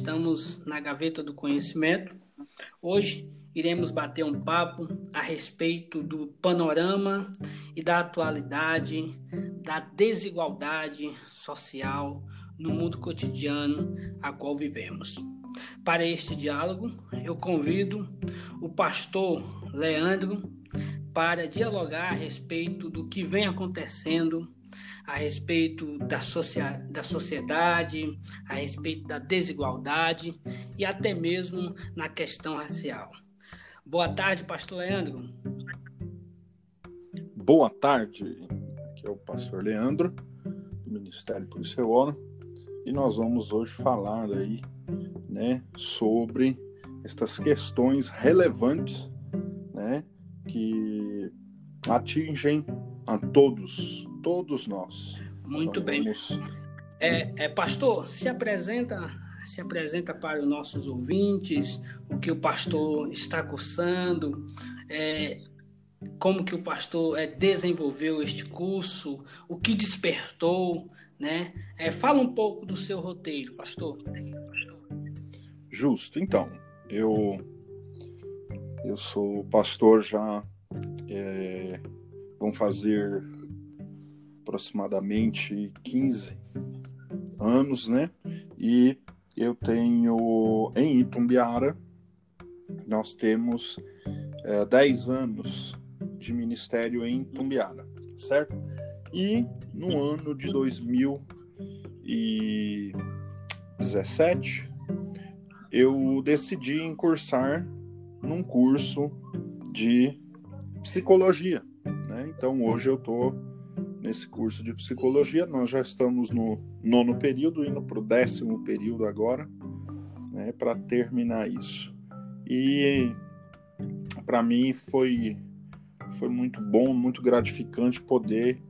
estamos na Gaveta do Conhecimento. Hoje iremos bater um papo a respeito do panorama e da atualidade da desigualdade social no mundo cotidiano a qual vivemos. Para este diálogo, eu convido o pastor Leandro para dialogar a respeito do que vem acontecendo a respeito da, socia da sociedade, a respeito da desigualdade e até mesmo na questão racial. Boa tarde, pastor Leandro. Boa tarde, aqui é o pastor Leandro, do Ministério Policial ONU, e nós vamos hoje falar aí, né, sobre estas questões relevantes, né, que atingem a todos, todos nós. Muito bem. É, é, pastor, se apresenta, se apresenta para os nossos ouvintes o que o pastor está cursando, é, como que o pastor é, desenvolveu este curso, o que despertou, né? É, fala um pouco do seu roteiro, pastor. Justo. Então, eu eu sou pastor já é, vão fazer aproximadamente 15 anos, né? E eu tenho em Itumbiara, nós temos é, 10 anos de ministério em Itumbiara, certo? E no ano de 2017, eu decidi incursar num curso de psicologia. Né? Então hoje eu estou nesse curso de psicologia. Nós já estamos no nono período, indo para o décimo período agora, né, para terminar isso. E para mim foi, foi muito bom, muito gratificante poder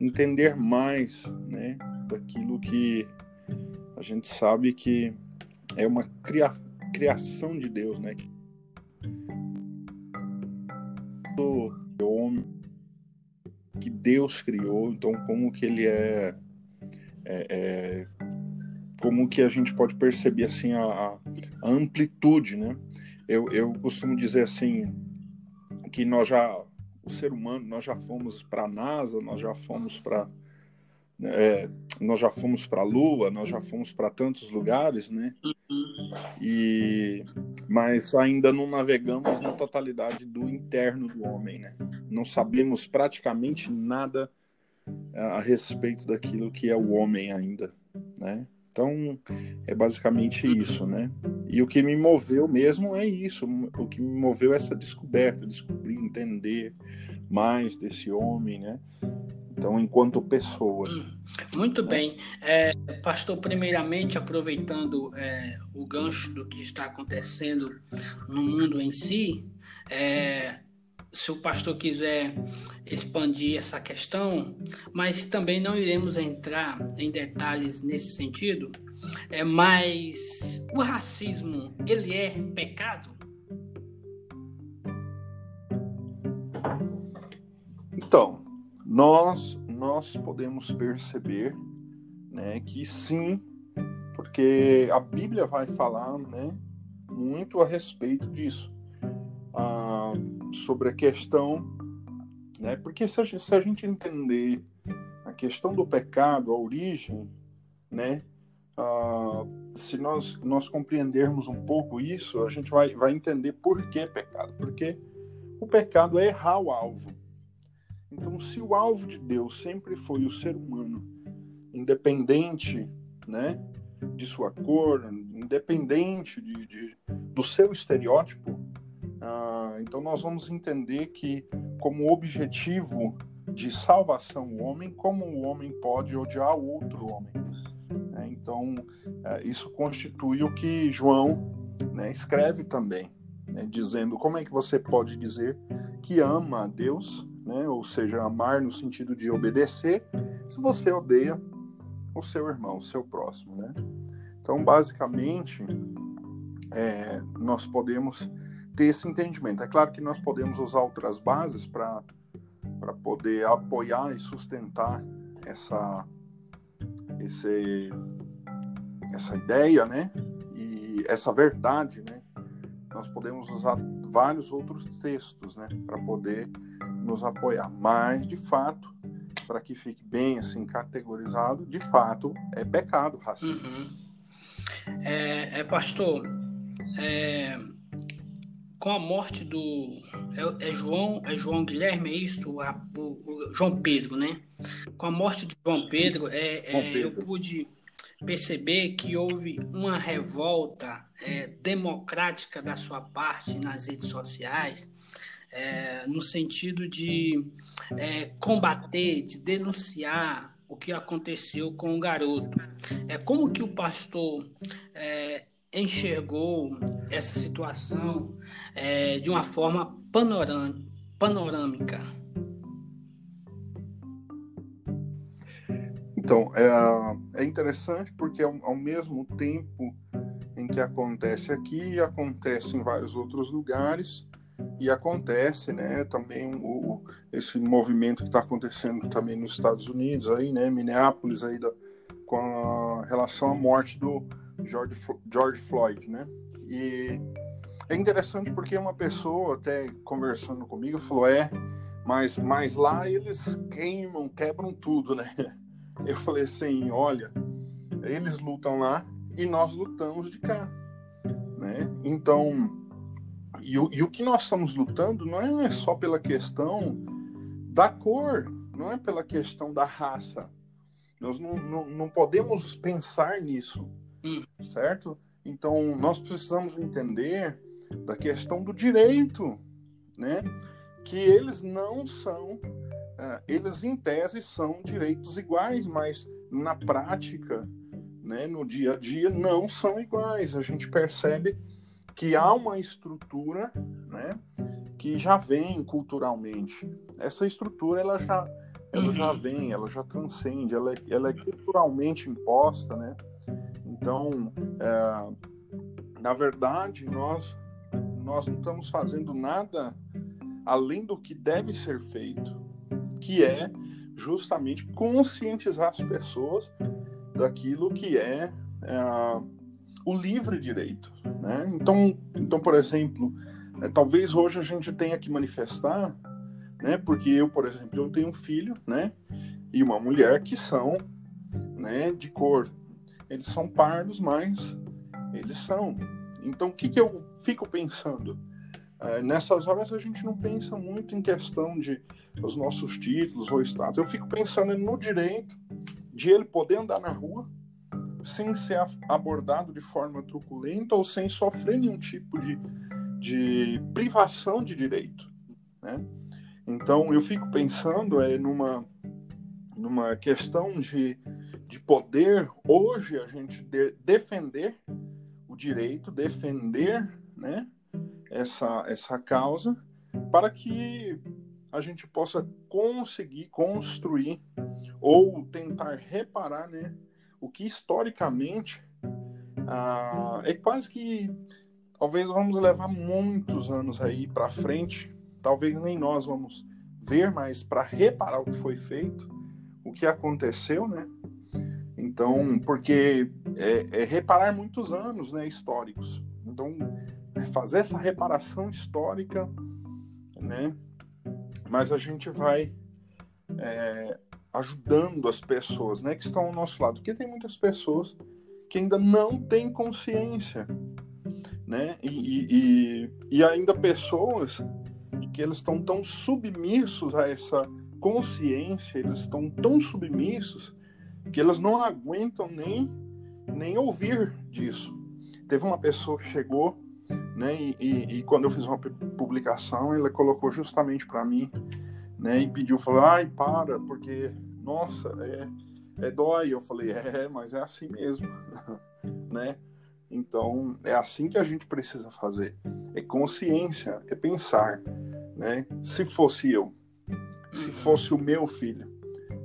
entender mais né, daquilo que a gente sabe que é uma cria, criação de Deus, né? Do que Deus criou, então como que ele é, é, é como que a gente pode perceber assim a, a, amplitude, né? Eu, eu costumo dizer assim que nós já o ser humano nós já fomos para a NASA, nós já fomos para é, nós já fomos para a Lua, nós já fomos para tantos lugares, né? E mas ainda não navegamos na totalidade do interno do homem, né? Não sabemos praticamente nada a respeito daquilo que é o homem ainda, né? Então é basicamente isso, né? E o que me moveu mesmo é isso, o que me moveu é essa descoberta, descobrir, entender mais desse homem, né? Então, enquanto pessoa. Hum, muito bem. É, pastor, primeiramente, aproveitando é, o gancho do que está acontecendo no mundo em si, é, se o pastor quiser expandir essa questão, mas também não iremos entrar em detalhes nesse sentido, é, mas o racismo, ele é pecado? Então, nós nós podemos perceber, né, que sim, porque a Bíblia vai falar, né, muito a respeito disso, ah, sobre a questão, né, porque se a, gente, se a gente entender a questão do pecado, a origem, né, ah, se nós nós compreendermos um pouco isso, a gente vai vai entender por que pecado, porque o pecado é errar o alvo então, se o alvo de Deus sempre foi o ser humano, independente né, de sua cor, independente de, de do seu estereótipo, ah, então nós vamos entender que, como objetivo de salvação o homem, como o homem pode odiar o outro homem. É, então, é, isso constitui o que João né, escreve também, né, dizendo como é que você pode dizer que ama a Deus né? ou seja, amar no sentido de obedecer, se você odeia o seu irmão, o seu próximo. Né? Então, basicamente, é, nós podemos ter esse entendimento. É claro que nós podemos usar outras bases para poder apoiar e sustentar essa, esse, essa ideia, né? E, essa verdade, né, nós podemos usar vários outros textos, né, para poder nos apoiar. Mas, de fato, para que fique bem assim categorizado, de fato é pecado racismo. Uhum. É, é, pastor, é, com a morte do é, é, João é João Guilherme é isso a, o, o, João Pedro, né? Com a morte de João Pedro, é, é Pedro. eu pude perceber que houve uma revolta é, democrática da sua parte nas redes sociais, é, no sentido de é, combater, de denunciar o que aconteceu com o garoto. É como que o pastor é, enxergou essa situação é, de uma forma panorâmica. Então, é, é interessante porque ao, ao, mesmo tempo em que acontece aqui, acontece em vários outros lugares e acontece, né, também o, esse movimento que está acontecendo também nos Estados Unidos aí, né, Minneapolis aí da, com a relação à morte do George, George Floyd, né, e é interessante porque uma pessoa até conversando comigo falou, é, mas, mas lá eles queimam, quebram tudo, né, eu falei assim: olha, eles lutam lá e nós lutamos de cá. Né? Então, e o, e o que nós estamos lutando não é só pela questão da cor, não é pela questão da raça. Nós não, não, não podemos pensar nisso, hum. certo? Então, nós precisamos entender da questão do direito, né? Que eles não são ah, eles em tese são direitos iguais, mas na prática, né, no dia a dia, não são iguais. A gente percebe que há uma estrutura, né, que já vem culturalmente. Essa estrutura ela já, ela uhum. já vem, ela já transcende, ela, é, ela é culturalmente imposta, né? Então, é, na verdade, nós nós não estamos fazendo nada além do que deve ser feito que é justamente conscientizar as pessoas daquilo que é, é o livre direito. Né? Então, então, por exemplo, é, talvez hoje a gente tenha que manifestar, né? porque eu, por exemplo, eu tenho um filho né? e uma mulher que são né, de cor. Eles são pardos, mas eles são. Então, o que, que eu fico pensando? É, nessas horas a gente não pensa muito em questão de os nossos títulos ou status. Eu fico pensando no direito de ele poder andar na rua sem ser abordado de forma truculenta ou sem sofrer nenhum tipo de, de privação de direito. Né? Então eu fico pensando é, numa, numa questão de, de poder hoje a gente de, defender o direito, defender né, essa, essa causa para que a gente possa conseguir construir ou tentar reparar, né, o que historicamente ah, é quase que talvez vamos levar muitos anos aí para frente, talvez nem nós vamos ver, mas para reparar o que foi feito, o que aconteceu, né? Então, porque é, é reparar muitos anos, né, históricos. Então, é fazer essa reparação histórica, né? mas a gente vai é, ajudando as pessoas né, que estão ao nosso lado. Porque tem muitas pessoas que ainda não têm consciência. Né? E, e, e, ainda pessoas que eles estão tão submissos a essa consciência, eles estão tão submissos que eles não aguentam nem, nem ouvir disso. Teve uma pessoa que chegou né? E, e, e, quando eu fiz uma publicação, ela colocou justamente para mim, né? E pediu, falou, ai, para, porque, nossa, é, é dói. Eu falei, é, mas é assim mesmo, né? Então, é assim que a gente precisa fazer. É consciência, é pensar, né? Se fosse eu, se fosse o meu filho.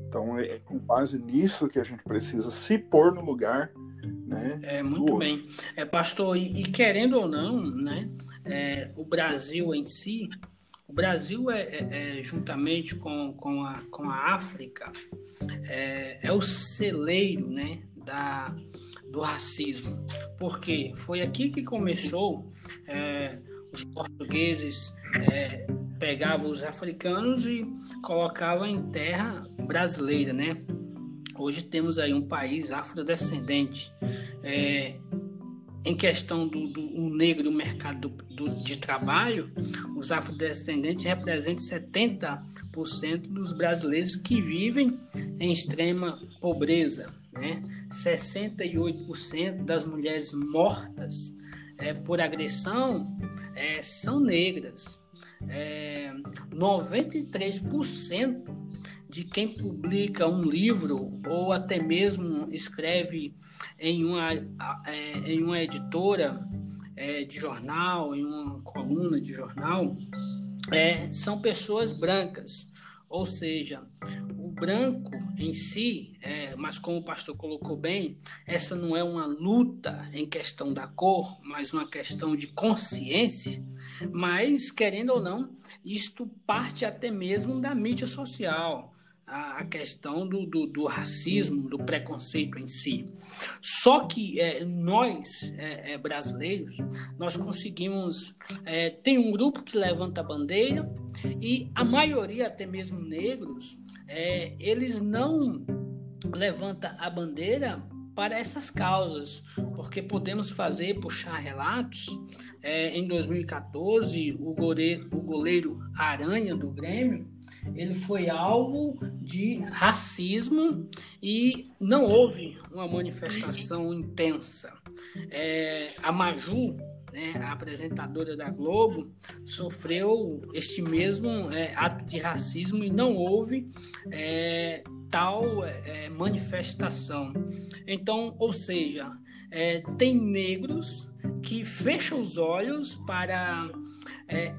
Então, é, é com base nisso que a gente precisa se pôr no lugar né? É muito bem, é pastor e, e, querendo ou não, né? É, o Brasil em si, o Brasil é, é, é juntamente com, com, a, com a África é, é o celeiro, né? da, do racismo, porque foi aqui que começou é, os portugueses é, pegavam os africanos e colocavam em terra brasileira, né? Hoje temos aí um país afrodescendente. É, em questão do, do um negro mercado do, do, de trabalho, os afrodescendentes representam 70% dos brasileiros que vivem em extrema pobreza. Né? 68% das mulheres mortas é, por agressão é, são negras. É, 93% de quem publica um livro ou até mesmo escreve em uma, é, em uma editora é, de jornal, em uma coluna de jornal, é, são pessoas brancas. Ou seja, o branco em si, é, mas como o pastor colocou bem, essa não é uma luta em questão da cor, mas uma questão de consciência. Mas, querendo ou não, isto parte até mesmo da mídia social a, questão do, do, do, racismo, do preconceito em si. Só que é, nós, é, é, brasileiros, nós conseguimos. É, tem um grupo que levanta a bandeira e a maioria, até mesmo negros, é, eles não levanta a bandeira para essas causas, porque podemos fazer, puxar relatos. É, em 2014, o goleiro, o goleiro Aranha do Grêmio, ele foi alvo de racismo e não houve uma manifestação intensa. É, a Maju, né, a apresentadora da Globo, sofreu este mesmo é, ato de racismo e não houve é, tal é, manifestação. Então, ou seja, é, tem negros que fecham os olhos para é,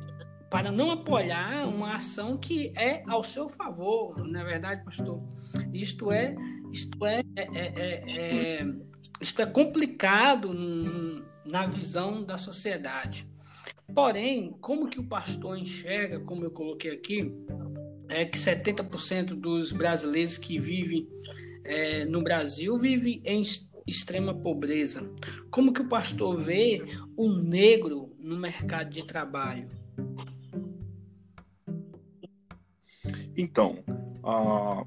para não apoiar uma ação que é ao seu favor, não é verdade, pastor? Isto é, isto é, é, é, é isto é complicado na visão da sociedade. Porém, como que o pastor enxerga, como eu coloquei aqui, é que 70% dos brasileiros que vivem é, no Brasil vivem em extrema pobreza. Como que o pastor vê o negro no mercado de trabalho? Então, uh,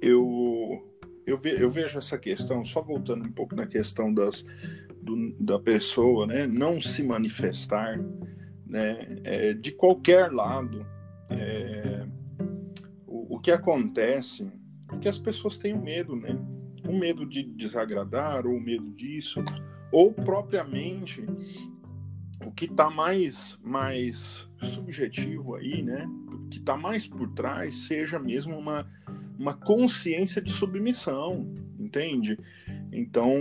eu, eu, ve, eu, vejo essa questão, só voltando um pouco na questão das, do, da pessoa, né, não se manifestar, né, é, de qualquer lado, é, o, o, que acontece é que as pessoas têm medo, né, o medo de desagradar, ou medo disso, ou propriamente o que está mais, mais subjetivo aí, né, que está mais por trás seja mesmo uma, uma consciência de submissão, entende? Então,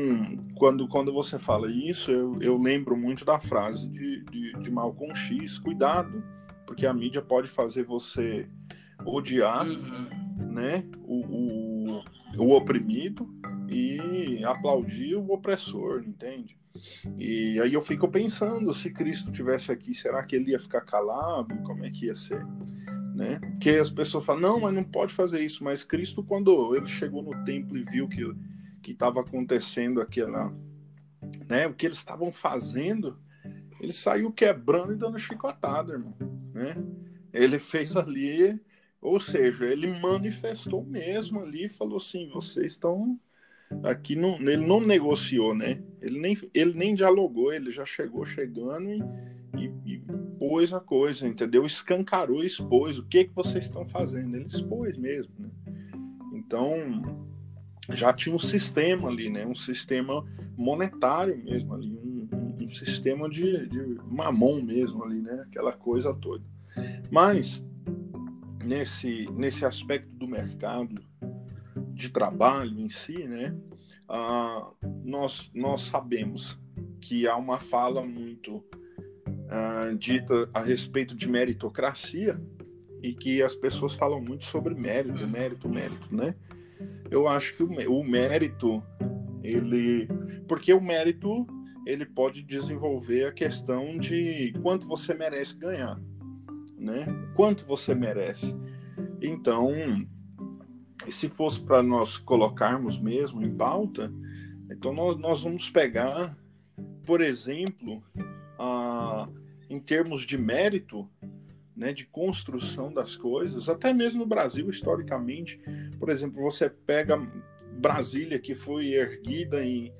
quando, quando você fala isso, eu, eu lembro muito da frase de, de, de Malcolm X: cuidado, porque a mídia pode fazer você odiar uhum. né, o, o, o oprimido e aplaudir o opressor, entende? E aí eu fico pensando, se Cristo tivesse aqui, será que ele ia ficar calado? Como é que ia ser? né? Porque as pessoas falam, não, mas não pode fazer isso. Mas Cristo, quando ele chegou no templo e viu que que estava acontecendo aquela, né? O que eles estavam fazendo, ele saiu quebrando e dando chicotada, irmão, né? Ele fez ali, ou seja, ele manifestou mesmo ali, falou assim, vocês estão aqui não, ele não negociou, né? Ele nem, ele nem dialogou, ele já chegou chegando e, e, e a coisa, entendeu? Escancarou, expôs o que que vocês estão fazendo. Ele expôs mesmo, né? Então, já tinha um sistema ali, né? Um sistema monetário mesmo ali, um, um sistema de, de mamon mesmo ali, né? Aquela coisa toda. Mas nesse nesse aspecto do mercado de trabalho em si, né? Ah, nós nós sabemos que há uma fala muito uh, dita a respeito de meritocracia e que as pessoas falam muito sobre mérito, mérito, mérito, né? Eu acho que o, o mérito, ele, porque o mérito ele pode desenvolver a questão de quanto você merece ganhar, né? Quanto você merece. Então, se fosse para nós colocarmos mesmo em pauta, então nós, nós vamos pegar, por exemplo, a, em termos de mérito, né, de construção das coisas, até mesmo no Brasil, historicamente, por exemplo, você pega Brasília, que foi erguida em,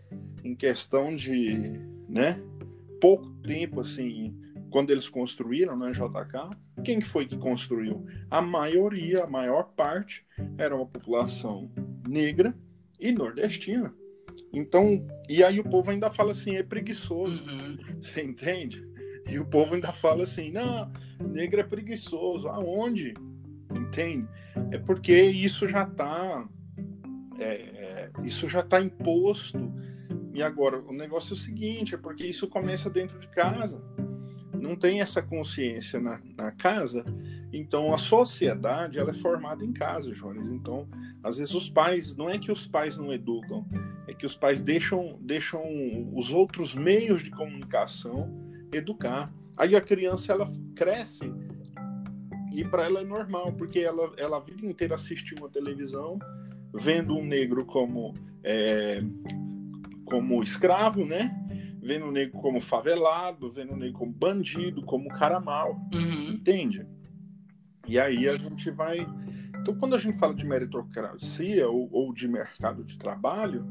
em questão de né, pouco tempo, assim, quando eles construíram na né, JK, quem foi que construiu? A maioria, a maior parte, era uma população negra e nordestina. Então, e aí o povo ainda fala assim, é preguiçoso. Uhum. Você entende? E o povo ainda fala assim, não, negro é preguiçoso. Aonde? Entende? É porque isso já está é, é, isso já está imposto. E agora, o negócio é o seguinte, é porque isso começa dentro de casa. Não tem essa consciência na, na casa, então a sociedade ela é formada em casa, Jones. Então, às vezes os pais, não é que os pais não educam, é que os pais deixam, deixam os outros meios de comunicação educar. Aí a criança ela cresce e para ela é normal, porque ela, ela a vida inteira assistiu uma televisão, vendo um negro como, é, como escravo, né? Vendo o negro como favelado, vendo o negro como bandido, como cara mal. Uhum. Entende? E aí a gente vai. Então, quando a gente fala de meritocracia ou, ou de mercado de trabalho,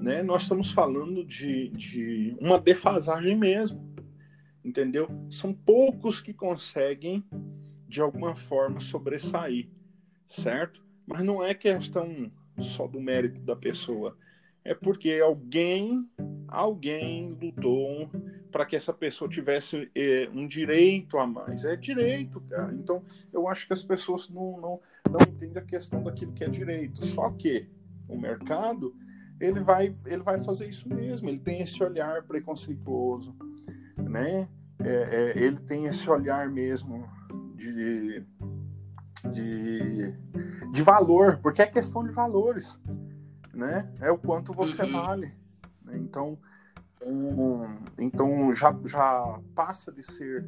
né, nós estamos falando de, de uma defasagem mesmo. Entendeu? São poucos que conseguem, de alguma forma, sobressair, certo? Mas não é questão só do mérito da pessoa. É porque alguém, alguém lutou para que essa pessoa tivesse é, um direito a mais. É direito, cara. Então, eu acho que as pessoas não, não, não entendem a questão daquilo que é direito. Só que o mercado, ele vai, ele vai fazer isso mesmo. Ele tem esse olhar preconceituoso, né? É, é, ele tem esse olhar mesmo de de, de valor, porque é questão de valores, né? É o quanto você uhum. vale. Então, um, então já, já passa de ser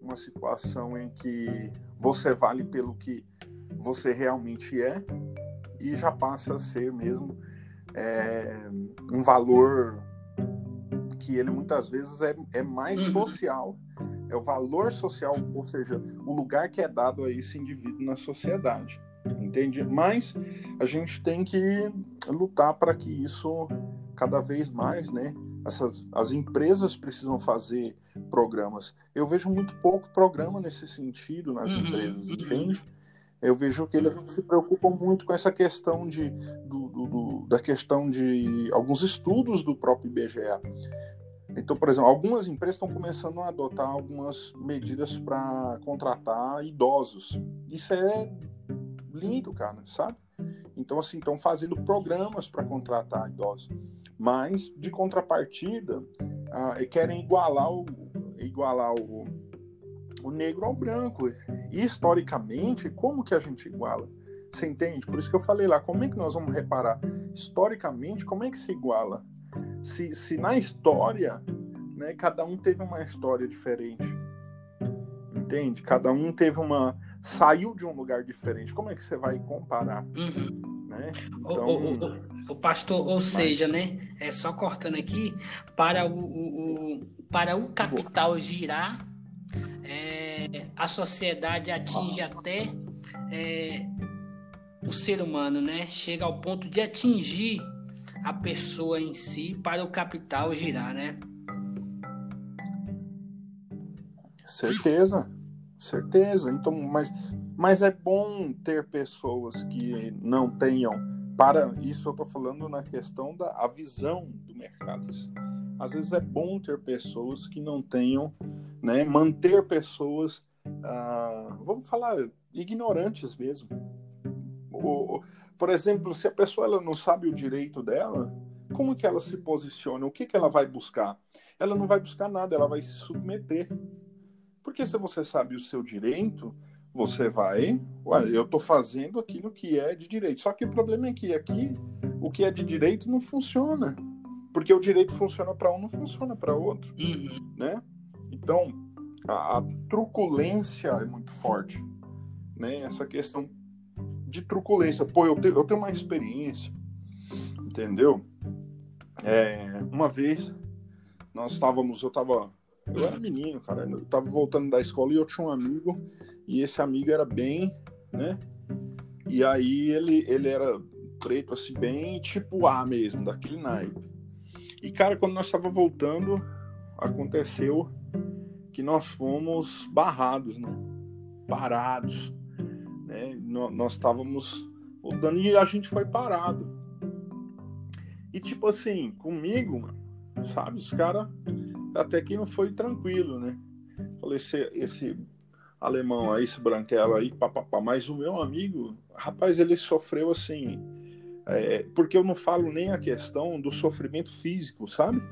uma situação em que você vale pelo que você realmente é e já passa a ser mesmo é, um valor que ele muitas vezes é, é mais uhum. social é o valor social, ou seja, o lugar que é dado a esse indivíduo na sociedade. Entende? Mas a gente tem que lutar para que isso cada vez mais, né? Essas, as empresas precisam fazer programas. Eu vejo muito pouco programa nesse sentido nas uhum, empresas, uhum. entende? Eu vejo que eles se preocupam muito com essa questão de, do, do, do, da questão de alguns estudos do próprio IBGE. Então, por exemplo, algumas empresas estão começando a adotar algumas medidas para contratar idosos. Isso é lindo, cara, sabe? Então, assim, estão fazendo programas para contratar idosos. Mas, de contrapartida, ah, querem igualar o, igualar o, o negro ao branco. E, historicamente, como que a gente iguala? Você entende? Por isso que eu falei lá, como é que nós vamos reparar? Historicamente, como é que se iguala? se, se na história, né, cada um teve uma história diferente. Entende? Cada um teve uma. saiu de um lugar diferente. Como é que você vai comparar? Uhum. Né? Então, o, o, o, o, pastor, ou seja, né? É só cortando aqui, para o, o para o capital girar, é, a sociedade atinge até é, o ser humano, né? Chega ao ponto de atingir a pessoa em si para o capital girar, né? Certeza, certeza. Então, mas, mas é bom ter pessoas que não tenham. Para isso, eu estou falando na questão da a visão do mercado. Às vezes é bom ter pessoas que não tenham, né? Manter pessoas, ah, vamos falar, ignorantes mesmo. O, por exemplo, se a pessoa ela não sabe o direito dela, como que ela se posiciona? O que, que ela vai buscar? Ela não vai buscar nada, ela vai se submeter. Porque se você sabe o seu direito, você vai, ué, eu estou fazendo aquilo que é de direito. Só que o problema é que aqui o que é de direito não funciona. Porque o direito funciona para um, não funciona para outro, uhum. né? Então, a, a truculência é muito forte, né? Essa questão de truculência. Pô, eu, te, eu tenho uma experiência, entendeu? É, uma vez nós estávamos, eu estava, eu era menino, cara, eu estava voltando da escola e eu tinha um amigo e esse amigo era bem, né? E aí ele, ele era preto, assim, bem tipo A mesmo, daquele naipe. E, cara, quando nós estava voltando, aconteceu que nós fomos barrados, né? Parados. Né? Nós estávamos voltando e a gente foi parado. E, tipo assim, comigo, mano, sabe? Os caras até que não foi tranquilo, né? Falei, esse, esse alemão aí, esse branquelo aí, papapá. Mas o meu amigo, rapaz, ele sofreu assim. É, porque eu não falo nem a questão do sofrimento físico, sabe?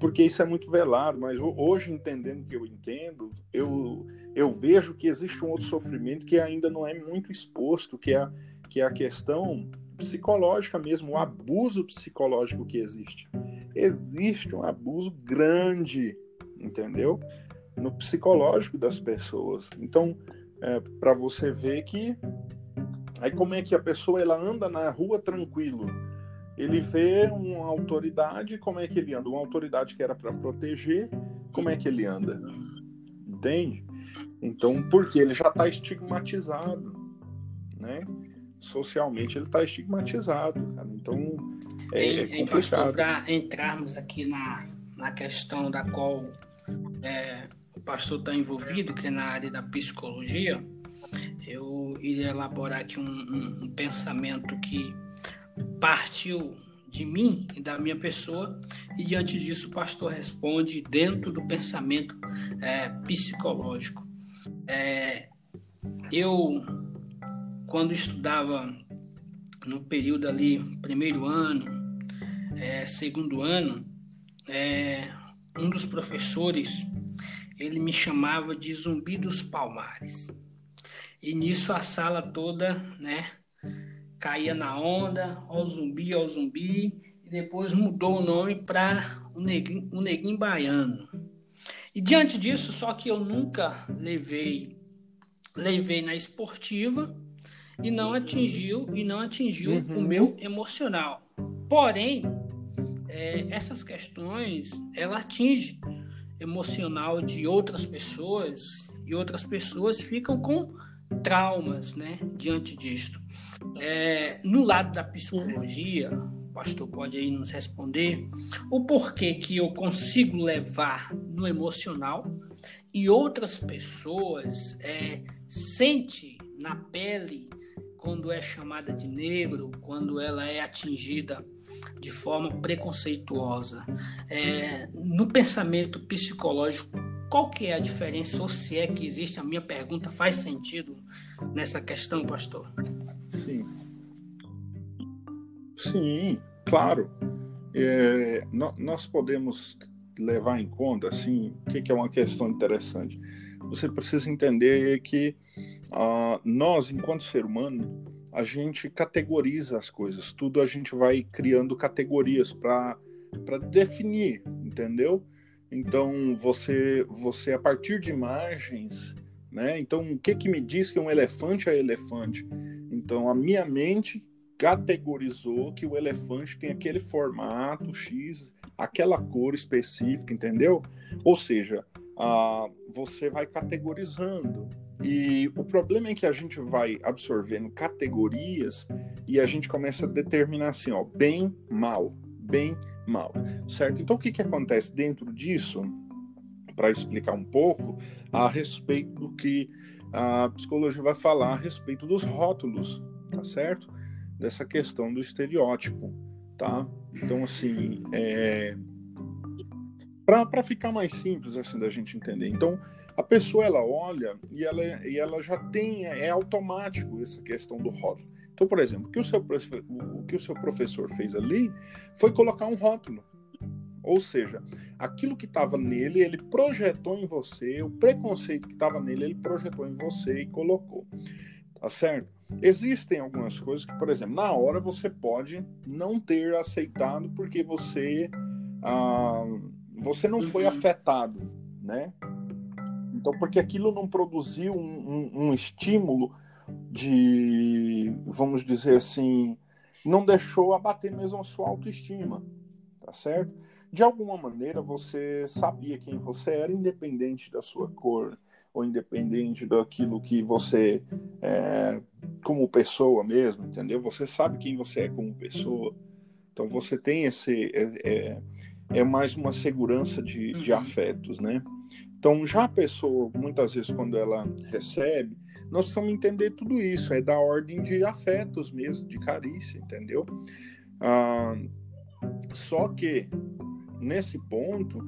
Porque isso é muito velado, mas hoje, entendendo que eu entendo, eu, eu vejo que existe um outro sofrimento que ainda não é muito exposto, que é, que é a questão psicológica mesmo, o abuso psicológico que existe. Existe um abuso grande, entendeu? No psicológico das pessoas. Então, é, para você ver que aí como é que a pessoa ela anda na rua tranquilo, ele vê uma autoridade, como é que ele anda? Uma autoridade que era para proteger, como é que ele anda? Entende? Então, porque ele já está estigmatizado, né? Socialmente ele está estigmatizado, cara. Então é, é complicado. Para entrarmos aqui na, na questão da qual é, pastor está envolvido, que é na área da psicologia, eu iria elaborar aqui um, um, um pensamento que partiu de mim e da minha pessoa, e diante disso o pastor responde dentro do pensamento é, psicológico. É, eu, quando estudava no período ali, primeiro ano, é, segundo ano, é, um dos professores ele me chamava de Zumbi dos Palmares. E nisso a sala toda, né, caía na onda, ó zumbi, ó zumbi, e depois mudou o nome para o neguinho, o neguinho baiano. E diante disso, só que eu nunca levei levei na esportiva e não atingiu e não atingiu uhum. o meu emocional. Porém, é, essas questões ela atinge emocional de outras pessoas e outras pessoas ficam com traumas, né, diante disto. É, no lado da psicologia, o pastor pode aí nos responder o porquê que eu consigo levar no emocional e outras pessoas é, sente na pele quando é chamada de negro, quando ela é atingida de forma preconceituosa. É, no pensamento psicológico, qual que é a diferença, ou se é que existe? A minha pergunta faz sentido nessa questão, pastor? Sim. Sim, claro. É, nós podemos levar em conta, assim, o que, é uma questão interessante. Você precisa entender que uh, nós, enquanto ser humano, a gente categoriza as coisas, tudo a gente vai criando categorias para definir, entendeu? Então você você a partir de imagens, né? Então o que que me diz que um elefante é elefante? Então a minha mente categorizou que o elefante tem aquele formato X, aquela cor específica, entendeu? Ou seja, ah, você vai categorizando. E o problema é que a gente vai absorvendo categorias e a gente começa a determinar assim, ó, bem, mal, bem, mal, certo? Então o que, que acontece dentro disso? Para explicar um pouco a respeito do que a psicologia vai falar a respeito dos rótulos, tá certo? Dessa questão do estereótipo, tá? Então, assim, é... para ficar mais simples assim da gente entender. Então, a pessoa ela olha e ela, e ela já tem, é automático essa questão do rótulo. Então, por exemplo, o que o seu, o que o seu professor fez ali foi colocar um rótulo. Ou seja, aquilo que estava nele, ele projetou em você, o preconceito que estava nele, ele projetou em você e colocou. Tá certo? Existem algumas coisas que, por exemplo, na hora você pode não ter aceitado porque você, ah, você não foi uhum. afetado, né? Então, porque aquilo não produziu um, um, um estímulo de, vamos dizer assim, não deixou abater mesmo a sua autoestima, tá certo? De alguma maneira você sabia quem você era, independente da sua cor, ou independente daquilo que você é como pessoa mesmo, entendeu? Você sabe quem você é como pessoa. Então você tem esse. É, é, é mais uma segurança de, de uhum. afetos, né? Então já a pessoa, muitas vezes, quando ela recebe, nós precisamos entender tudo isso, é da ordem de afetos mesmo, de carícia, entendeu? Ah, só que, nesse ponto,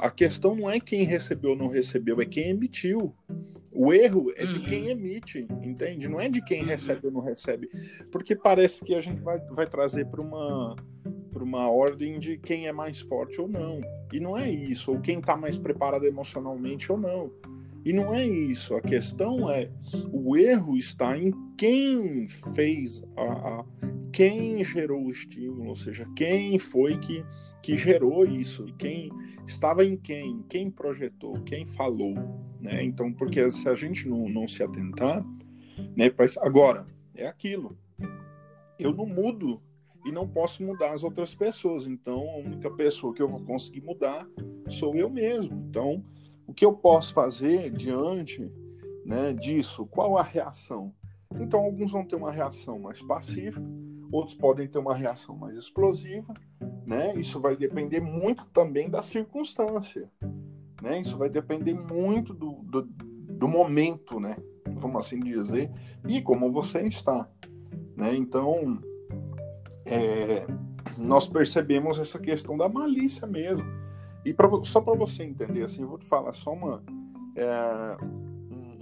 a questão não é quem recebeu ou não recebeu, é quem emitiu. O erro é de uhum. quem emite, entende? Não é de quem recebe ou não recebe. Porque parece que a gente vai, vai trazer para uma, uma ordem de quem é mais forte ou não. E não é isso, ou quem está mais preparado emocionalmente ou não. E não é isso. A questão é o erro está em quem fez a, a quem gerou o estímulo, ou seja, quem foi que, que gerou isso e quem estava em quem, quem projetou, quem falou, né? Então, porque se a gente não, não se atentar, né? Pra, agora é aquilo. Eu não mudo e não posso mudar as outras pessoas. Então, a única pessoa que eu vou conseguir mudar sou eu mesmo. Então, o que eu posso fazer diante né, disso? Qual a reação? Então, alguns vão ter uma reação mais pacífica, outros podem ter uma reação mais explosiva, né? Isso vai depender muito também da circunstância, né? Isso vai depender muito do, do, do momento, né? Vamos assim dizer, e como você está, né? Então, é, nós percebemos essa questão da malícia mesmo. E pra, só para você entender, assim, eu vou te falar só uma, é,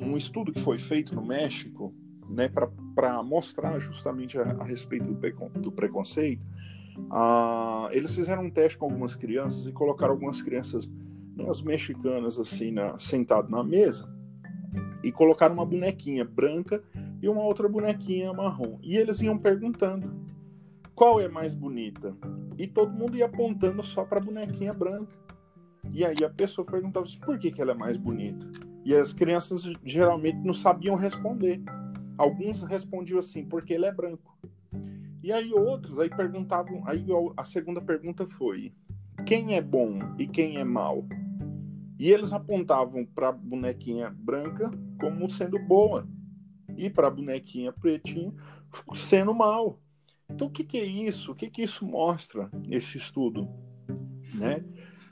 um, estudo que foi feito no México, né, para mostrar justamente a, a respeito do, do preconceito. Ah, eles fizeram um teste com algumas crianças e colocaram algumas crianças, né, as mexicanas, assim, na, sentado na mesa, e colocaram uma bonequinha branca e uma outra bonequinha marrom. E eles iam perguntando qual é mais bonita? E todo mundo ia apontando só para a bonequinha branca. E aí a pessoa perguntava assim, por que, que ela é mais bonita? E as crianças geralmente não sabiam responder. Alguns respondiam assim, porque ele é branco. E aí outros aí perguntavam, aí a segunda pergunta foi: quem é bom e quem é mal? E eles apontavam para a bonequinha branca como sendo boa e para a bonequinha pretinha sendo mal. Então, o que, que é isso? O que, que isso mostra, esse estudo? Né?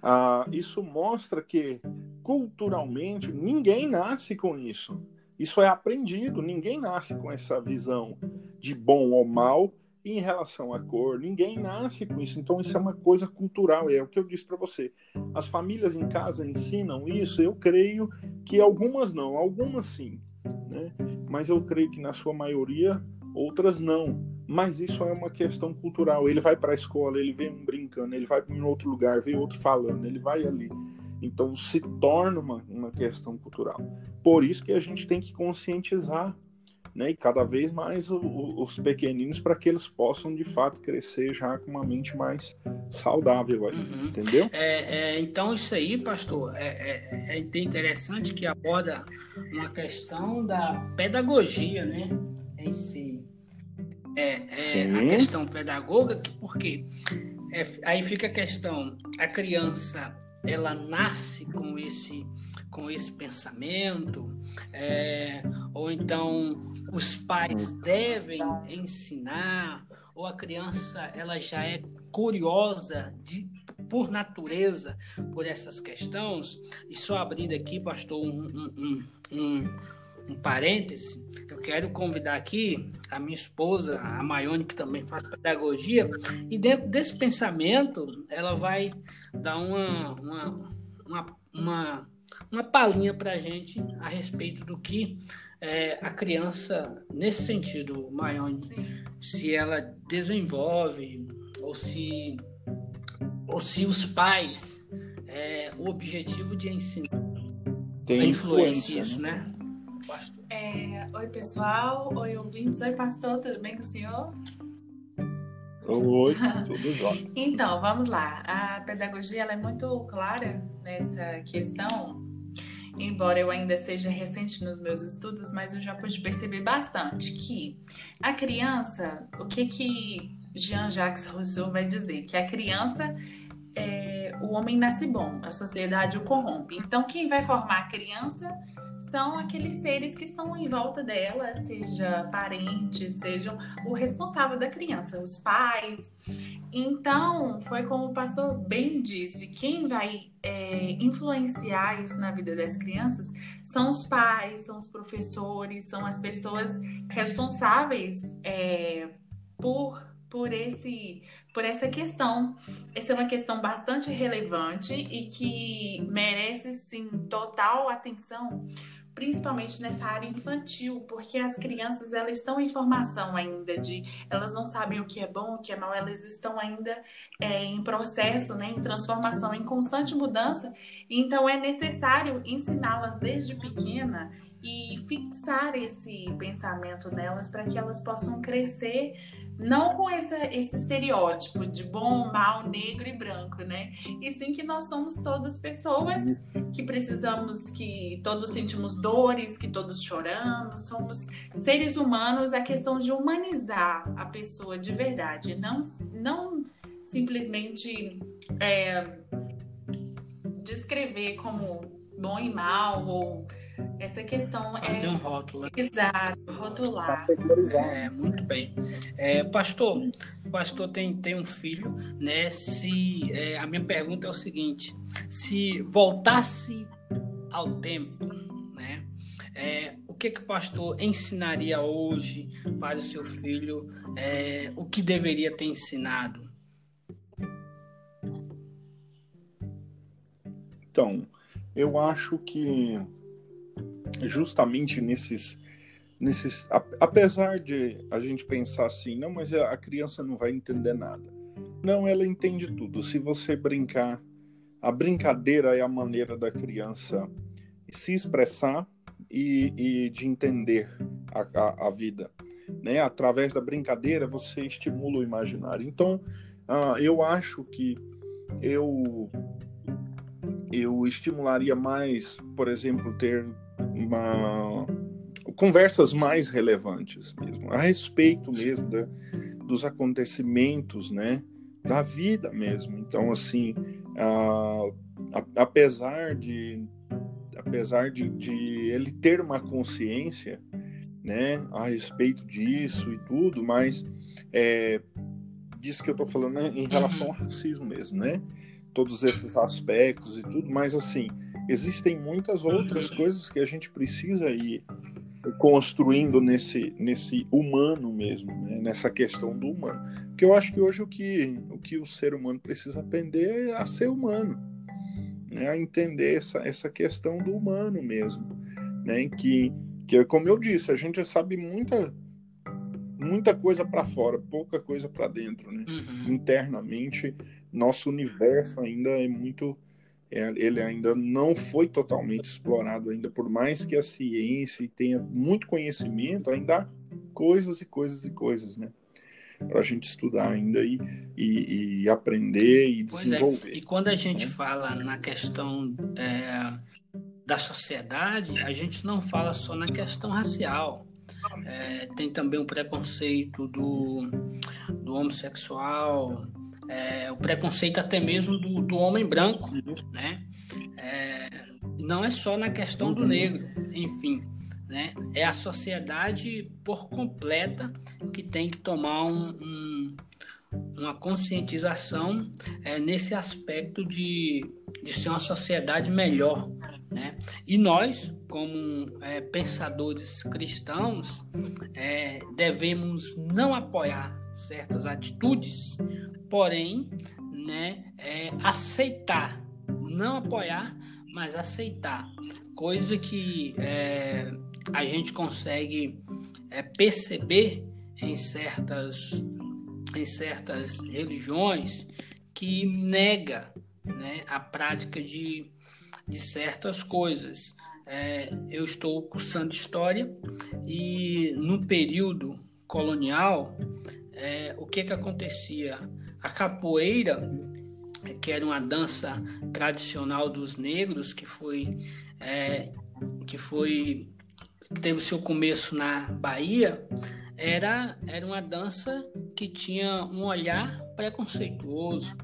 Ah, isso mostra que, culturalmente, ninguém nasce com isso. Isso é aprendido, ninguém nasce com essa visão de bom ou mal em relação à cor, ninguém nasce com isso. Então, isso é uma coisa cultural, é o que eu disse para você. As famílias em casa ensinam isso, eu creio que algumas não, algumas sim, né? mas eu creio que na sua maioria, outras não mas isso é uma questão cultural. Ele vai para a escola, ele vê um brincando, ele vai para um outro lugar, vê outro falando, ele vai ali. Então se torna uma, uma questão cultural. Por isso que a gente tem que conscientizar, né? E cada vez mais o, o, os pequeninos para que eles possam de fato crescer já com uma mente mais saudável aí, uhum. entendeu? É, é, então isso aí, pastor, é, é, é interessante que aborda uma questão da pedagogia, né? Em si é, é a questão pedagógica, porque é, aí fica a questão, a criança ela nasce com esse com esse pensamento, é, ou então os pais devem ensinar, ou a criança ela já é curiosa de, por natureza por essas questões. E só abrindo aqui, pastor, um, um, um, um parêntese, eu quero convidar aqui a minha esposa, a Maione, que também faz pedagogia, e dentro desse pensamento, ela vai dar uma, uma, uma, uma, uma palhinha para a gente a respeito do que é, a criança, nesse sentido, Maione, se ela desenvolve ou se, ou se os pais, é, o objetivo de ensinar tem influência, isso, né? né? É, oi, pessoal. Oi, ouvintes. Oi, pastor. Tudo bem com o senhor? Oi, tudo jóia. então, vamos lá. A pedagogia ela é muito clara nessa questão embora eu ainda seja recente nos meus estudos, mas eu já pude perceber bastante que a criança, o que que Jean-Jacques Rousseau vai dizer? Que a criança é, o homem nasce bom, a sociedade o corrompe. Então, quem vai formar a criança são aqueles seres que estão em volta dela, seja parentes, sejam o responsável da criança, os pais. Então, foi como o pastor bem disse: quem vai é, influenciar isso na vida das crianças são os pais, são os professores, são as pessoas responsáveis é, por por esse por essa questão. Essa é uma questão bastante relevante e que merece sim total atenção, principalmente nessa área infantil, porque as crianças elas estão em formação ainda de, elas não sabem o que é bom, o que é mal, elas estão ainda é, em processo, né, em transformação, em constante mudança. Então é necessário ensiná-las desde pequena e fixar esse pensamento nelas para que elas possam crescer não com esse, estereótipo de bom, mal, negro e branco, né? E sim que nós somos todos pessoas que precisamos, que todos sentimos dores, que todos choramos, somos seres humanos. A questão de humanizar a pessoa de verdade, não, não simplesmente é, descrever como bom e mal ou essa questão é Fazer é. um rótulo. Exato, rotular. É, muito bem. É, pastor, o pastor tem, tem um filho, né? Se é, a minha pergunta é o seguinte: se voltasse ao tempo, né? É, o que que o pastor ensinaria hoje para o seu filho? É, o que deveria ter ensinado? Então, eu acho que justamente nesses nesses apesar de a gente pensar assim, não, mas a criança não vai entender nada. Não, ela entende tudo. Se você brincar, a brincadeira é a maneira da criança se expressar e, e de entender a, a, a, vida. Né? Através da brincadeira, você estimula o imaginário. Então, uh, eu acho que eu, eu estimularia mais, por exemplo, ter uma conversas mais relevantes mesmo, a respeito mesmo da, dos acontecimentos, né, da vida mesmo. Então, assim, a, a, apesar de apesar de, de, ele ter uma consciência, né, a respeito disso e tudo, mas é, disso que eu estou falando né, em relação uhum. ao racismo mesmo, né, todos esses aspectos e tudo, mas assim existem muitas outras coisas que a gente precisa ir construindo nesse, nesse humano mesmo, né? nessa questão do humano. Porque eu acho que hoje o que o, que o ser humano precisa aprender é a ser humano, né? a entender essa, essa questão do humano mesmo. Né? Que, que, como eu disse, a gente sabe muita, muita coisa para fora, pouca coisa para dentro. Né? Uhum. Internamente, nosso universo ainda é muito ele ainda não foi totalmente explorado ainda, por mais que a ciência tenha muito conhecimento, ainda há coisas e coisas e coisas, né? Para a gente estudar ainda e, e, e aprender e pois é. desenvolver. É. E quando a gente né? fala na questão é, da sociedade, a gente não fala só na questão racial. É, tem também o preconceito do, do homossexual, é, o preconceito até mesmo do, do homem branco, né? É, não é só na questão do negro, enfim, né? É a sociedade por completa que tem que tomar um, um, uma conscientização é, nesse aspecto de, de ser uma sociedade melhor, né? E nós, como é, pensadores cristãos, é, devemos não apoiar certas atitudes porém, né, é aceitar, não apoiar, mas aceitar, coisa que é, a gente consegue é, perceber em certas, em certas religiões que nega né, a prática de, de certas coisas. É, eu estou cursando história e no período colonial, é, o que que acontecia? A capoeira, que era uma dança tradicional dos negros, que foi é, que foi que teve seu começo na Bahia, era, era uma dança que tinha um olhar preconceituoso,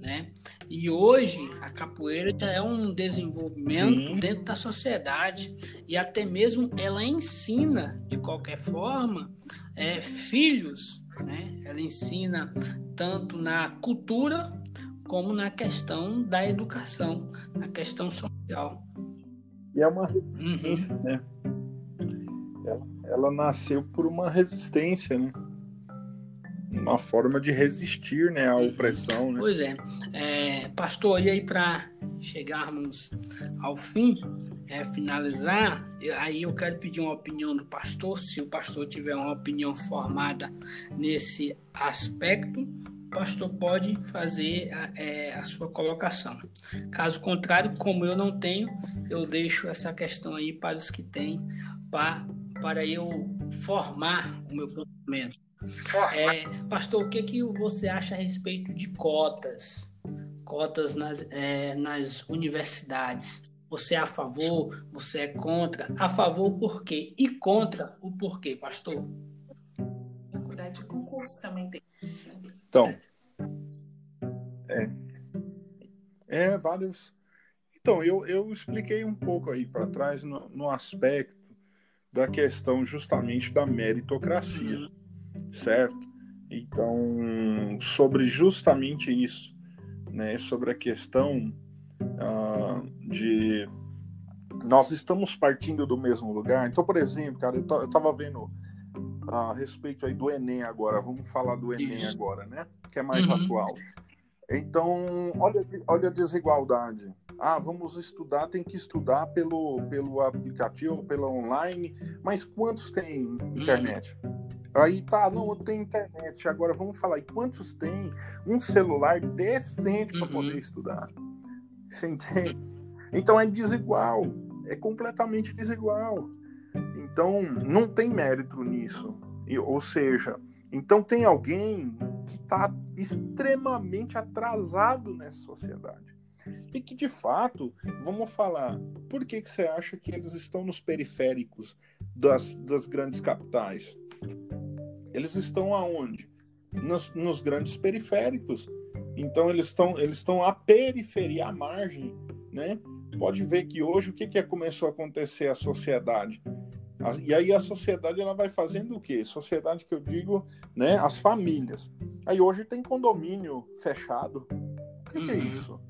né? E hoje a capoeira já é um desenvolvimento Sim. dentro da sociedade e até mesmo ela ensina de qualquer forma é, filhos, né? Ela ensina tanto na cultura como na questão da educação, na questão social. E é uma resistência, uhum. né? Ela, ela nasceu por uma resistência, né? uma forma de resistir né, à opressão. Né? Pois é. é pastor, e aí para chegarmos ao fim, é, finalizar, aí eu quero pedir uma opinião do pastor, se o pastor tiver uma opinião formada nesse aspecto, o pastor pode fazer a, é, a sua colocação. Caso contrário, como eu não tenho, eu deixo essa questão aí para os que têm, para, para eu formar o meu pensamento. É, pastor, o que, que você acha a respeito de cotas? Cotas nas, é, nas universidades. Você é a favor? Você é contra? A favor por quê? E contra o porquê, pastor? Faculdade de concurso também tem. Então, é, é vários. Então, eu, eu expliquei um pouco aí para trás no, no aspecto da questão justamente da meritocracia. Uhum certo? Então, sobre justamente isso, né, sobre a questão uh, de nós estamos partindo do mesmo lugar. Então, por exemplo, cara, eu estava vendo a respeito aí do Enem agora. Vamos falar do Enem isso. agora, né? Que é mais uhum. atual. Então, olha, olha a desigualdade. Ah, vamos estudar, tem que estudar pelo, pelo aplicativo, pela online, mas quantos tem internet? Uhum. Aí tá, não, eu tenho internet. Agora vamos falar, e quantos tem um celular decente para uhum. poder estudar? Você entende? Então é desigual, é completamente desigual. Então não tem mérito nisso. E, ou seja, então tem alguém que está extremamente atrasado nessa sociedade. E que de fato, vamos falar, por que, que você acha que eles estão nos periféricos das, das grandes capitais? Eles estão aonde? Nos, nos grandes periféricos. Então eles estão eles estão à periferia, à margem, né? Pode ver que hoje o que, que começou a acontecer a sociedade? E aí a sociedade ela vai fazendo o quê? Sociedade que eu digo, né? As famílias. Aí hoje tem condomínio fechado. O que, uhum. que é uhum. isso?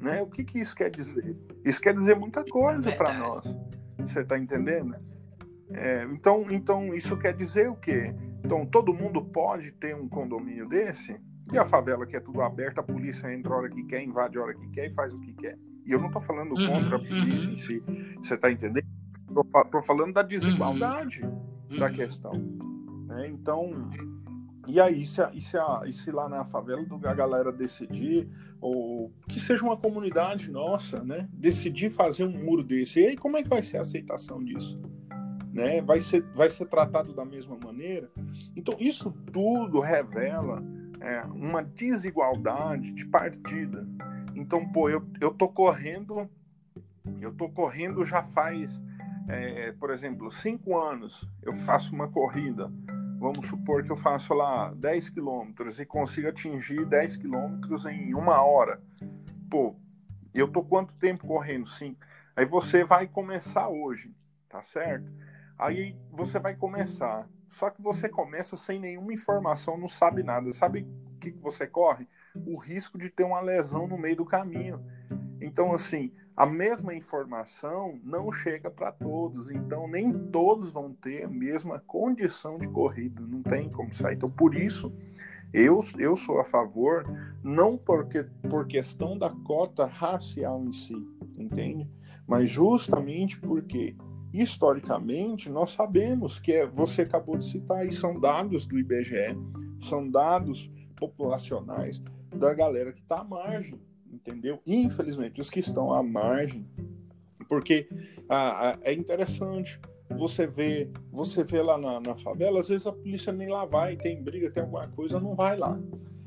Né? O que, que isso quer dizer? Isso quer dizer muita coisa para nós. Você está entendendo? É, então, então isso quer dizer o quê? Então, todo mundo pode ter um condomínio desse, e a favela que é tudo aberta, a polícia entra a hora que quer, invade a hora que quer e faz o que quer. E eu não estou falando uhum, contra a polícia uhum. em si, você está entendendo? Estou falando da desigualdade uhum. da questão. Né? Então, e aí, se, se, a, se lá na favela a galera decidir, ou que seja uma comunidade nossa, né? Decidir fazer um muro desse, e aí como é que vai ser a aceitação disso? né, vai, ser, vai ser tratado da mesma maneira. Então, isso tudo revela é, uma desigualdade de partida. Então, pô, eu, eu tô correndo, eu tô correndo já faz, é, por exemplo, cinco anos, eu faço uma corrida. Vamos supor que eu faço lá 10 quilômetros e consigo atingir 10 quilômetros em uma hora. Pô, eu tô quanto tempo correndo? Sim. Aí você vai começar hoje, tá certo? Aí você vai começar. Só que você começa sem nenhuma informação, não sabe nada. Sabe o que você corre? O risco de ter uma lesão no meio do caminho. Então, assim, a mesma informação não chega para todos. Então, nem todos vão ter a mesma condição de corrida. Não tem como sair. Então, por isso, eu, eu sou a favor, não porque por questão da cota racial em si, entende? Mas justamente porque historicamente, nós sabemos que é, você acabou de citar, e são dados do IBGE, são dados populacionais da galera que está à margem, entendeu? Infelizmente, os que estão à margem, porque é interessante você vê, você vê lá na, na, favela, às vezes a polícia nem lá vai, tem briga, tem alguma coisa, não vai lá.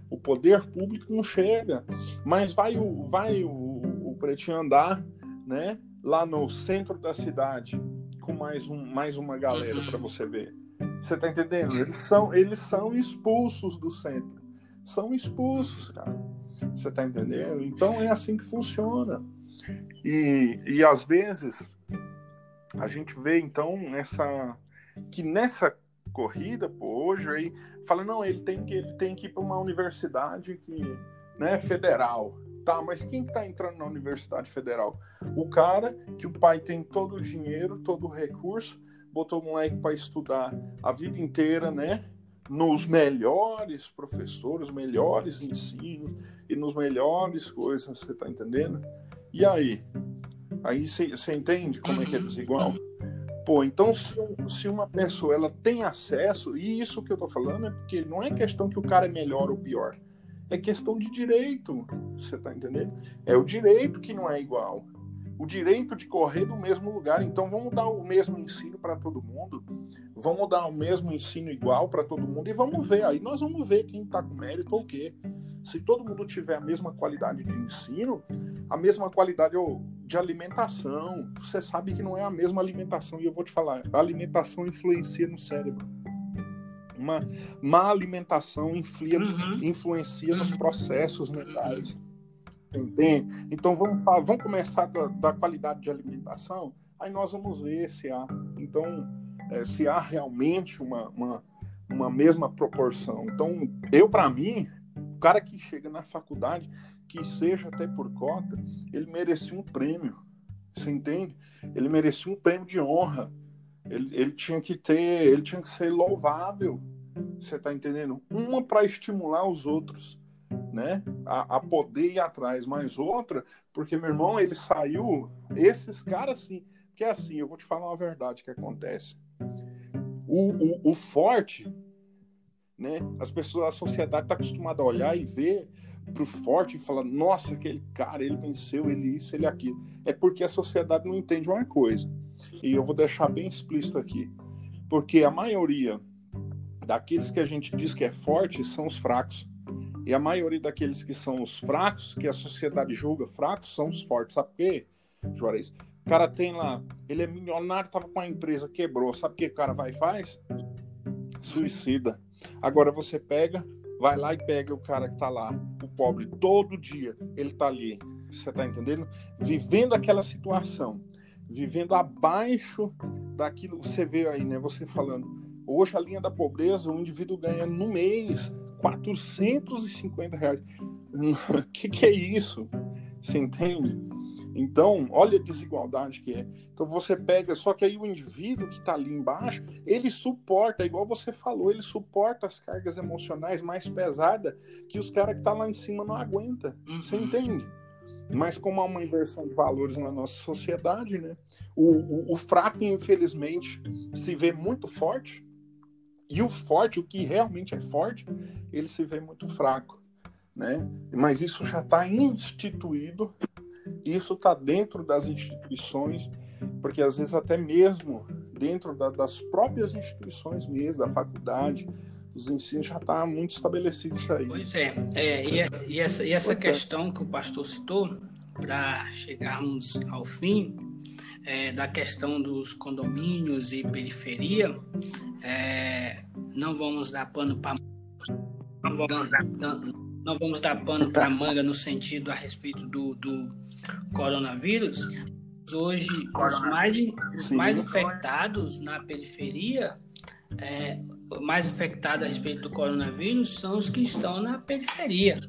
O poder público não chega, mas vai o, vai o, o pretinho andar, né? lá no centro da cidade com mais, um, mais uma galera para você ver. Você tá entendendo? Eles são, eles são expulsos do centro. São expulsos, cara. Você tá entendendo? Então é assim que funciona. E, e às vezes a gente vê então nessa que nessa corrida, pô, hoje aí fala não, ele tem que ele tem que ir para uma universidade que, né, federal. Tá, mas quem está entrando na Universidade Federal? O cara que o pai tem todo o dinheiro, todo o recurso, botou o moleque para estudar a vida inteira, né? Nos melhores professores, melhores ensinos e nos melhores coisas, você tá entendendo? E aí? Aí você entende como é que é uhum. desigual? Pô, então se, se, uma pessoa ela tem acesso, e isso que eu tô falando é porque não é questão que o cara é melhor ou pior é questão de direito. Você tá entendendo? É o direito que não é igual. O direito de correr do mesmo lugar. Então vamos dar o mesmo ensino para todo mundo. Vamos dar o mesmo ensino igual para todo mundo e vamos ver. Aí nós vamos ver quem está com mérito ou o quê. Se todo mundo tiver a mesma qualidade de ensino, a mesma qualidade de alimentação, você sabe que não é a mesma alimentação. E eu vou te falar, a alimentação influencia no cérebro uma má alimentação influencia, uhum. influencia uhum. nos processos mentais. Entende? Então vamos, falar, vamos começar da, da, qualidade de alimentação, aí nós vamos ver se há. Então, é, se há realmente uma, uma, uma mesma proporção. Então, eu, para mim, o cara que chega na faculdade, que seja até por cota, ele merecia um prêmio. Você entende? Ele merecia um prêmio de honra ele, ele tinha que ter, ele tinha que ser louvável. Você está entendendo? Uma para estimular os outros, né? A, a, poder ir atrás, mas outra, porque meu irmão, ele saiu. Esses caras, assim, que é assim, eu vou te falar uma verdade que acontece. O, o, o forte, né? As pessoas, a sociedade está acostumada a olhar e ver pro forte e falar, nossa, aquele cara, ele venceu, ele isso, ele aquilo. É porque a sociedade não entende uma coisa e eu vou deixar bem explícito aqui, porque a maioria daqueles que a gente diz que é forte são os fracos. E a maioria daqueles que são os fracos, que a sociedade julga fracos, são os fortes. Sabe por quê, Juarez? O cara tem lá, ele é milionário, tava com a empresa, quebrou. Sabe o que o cara vai e faz? Suicida. Agora você pega, vai lá e pega o cara que tá lá, o pobre, todo dia, ele tá ali. Você tá entendendo? Vivendo aquela situação vivendo abaixo daquilo que você vê aí, né? Você falando. Hoje a linha da pobreza, o indivíduo ganha no mês 450 reais. O que, que é isso? Você entende? Então, olha a desigualdade que é. Então você pega, só que aí o indivíduo que está ali embaixo, ele suporta, igual você falou, ele suporta as cargas emocionais mais pesadas que os caras que estão tá lá em cima não aguentam. Você uhum. entende? Mas como há uma inversão de valores na nossa sociedade, né? O, o, o, fraco, infelizmente, se vê muito forte, e o forte, o que realmente é forte, ele se vê muito fraco, né? Mas isso já está instituído, isso está dentro das instituições, porque às vezes até mesmo dentro da, das próprias instituições mesmo, da faculdade, os ensinos já está muito estabelecido isso aí. Pois é, é e, e, essa, e essa questão que o pastor citou, para chegarmos ao fim, é, da questão dos condomínios e periferia, é, não vamos dar pano para não vamos dar, não vamos dar pano para manga no sentido a respeito do, do coronavírus. Hoje, os mais, os mais infectados na periferia é, mais infectados a respeito do coronavírus são os que estão na periferia,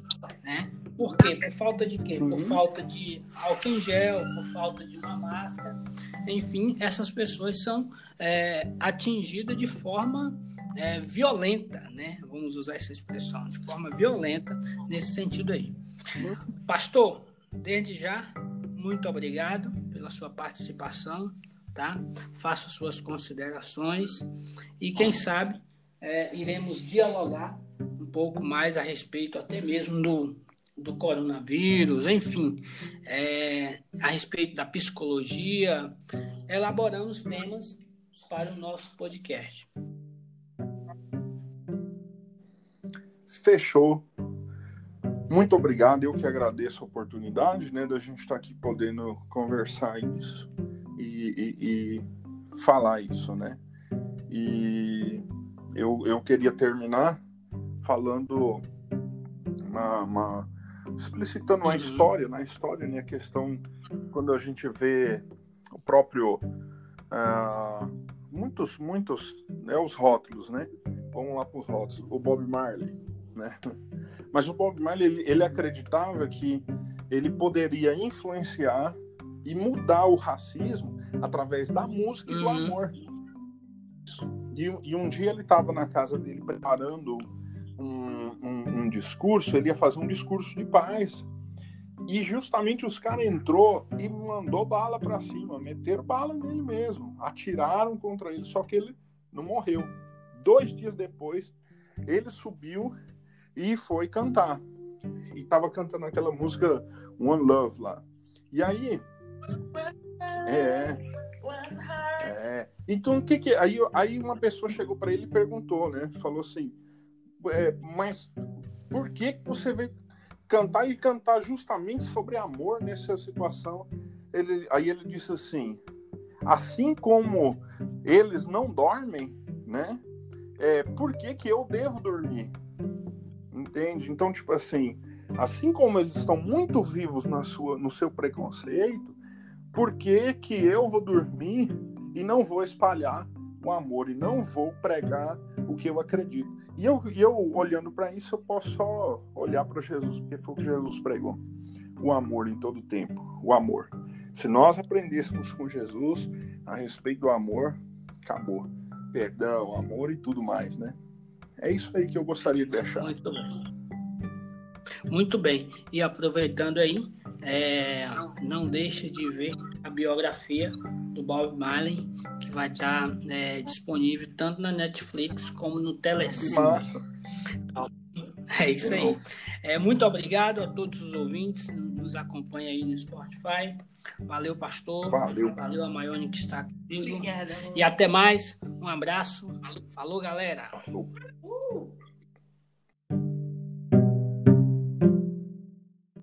né? Por quê? Por falta de quê? Por falta de álcool em gel, por falta de uma máscara. Enfim, essas pessoas são é, atingidas de forma é, violenta, né? Vamos usar essa expressão, de forma violenta nesse sentido aí. Pastor, desde já, muito obrigado pela sua participação, tá? Faça suas considerações e quem sabe é, iremos dialogar um pouco mais a respeito até mesmo do, do coronavírus, enfim, é, a respeito da psicologia, elaboramos temas para o nosso podcast. Fechou. Muito obrigado, eu que agradeço a oportunidade, né, da gente estar aqui podendo conversar isso e, e, e falar isso, né? E eu, eu queria terminar falando uma, uma explicitando uma uhum. história, na história, né, a questão quando a gente vê o próprio uh, muitos, muitos, né, os rótulos, né? Vamos lá para os rótulos. O Bob Marley, né? Mas o Bob Marley ele, ele acreditava que ele poderia influenciar e mudar o racismo através da música e do uhum. amor. E, e, um dia ele estava na casa dele preparando um, um, um, discurso, ele ia fazer um discurso de paz. E justamente os caras entrou e mandou bala para cima, meteram bala nele mesmo, atiraram contra ele, só que ele não morreu. Dois dias depois, ele subiu e foi cantar. E tava cantando aquela música One Love lá. E aí. É. É. Então, o que que. Aí, aí uma pessoa chegou para ele e perguntou, né? Falou assim: é, Mas por que, que você veio cantar e cantar justamente sobre amor nessa situação? Ele, aí ele disse assim: Assim como eles não dormem, né? É, por que, que eu devo dormir? Entende? Então, tipo assim, assim como eles estão muito vivos na sua, no seu preconceito, por que, que eu vou dormir e não vou espalhar o amor e não vou pregar o que eu acredito? E eu, eu olhando para isso, eu posso só olhar para Jesus, porque foi o que Jesus pregou. O amor em todo tempo, o amor. Se nós aprendêssemos com Jesus a respeito do amor, acabou. Perdão, amor e tudo mais, né? É isso aí que eu gostaria de deixar. Muito bem. Muito bem. E aproveitando aí, é, não deixe de ver a biografia do Bob Marley, que vai estar é, disponível tanto na Netflix como no Telecine. É isso aí. É, muito obrigado a todos os ouvintes que nos acompanham aí no Spotify. Valeu, pastor. Valeu. Valeu a Maione que está comigo. Obrigada. E até mais. Um abraço. Falou, galera. Falou.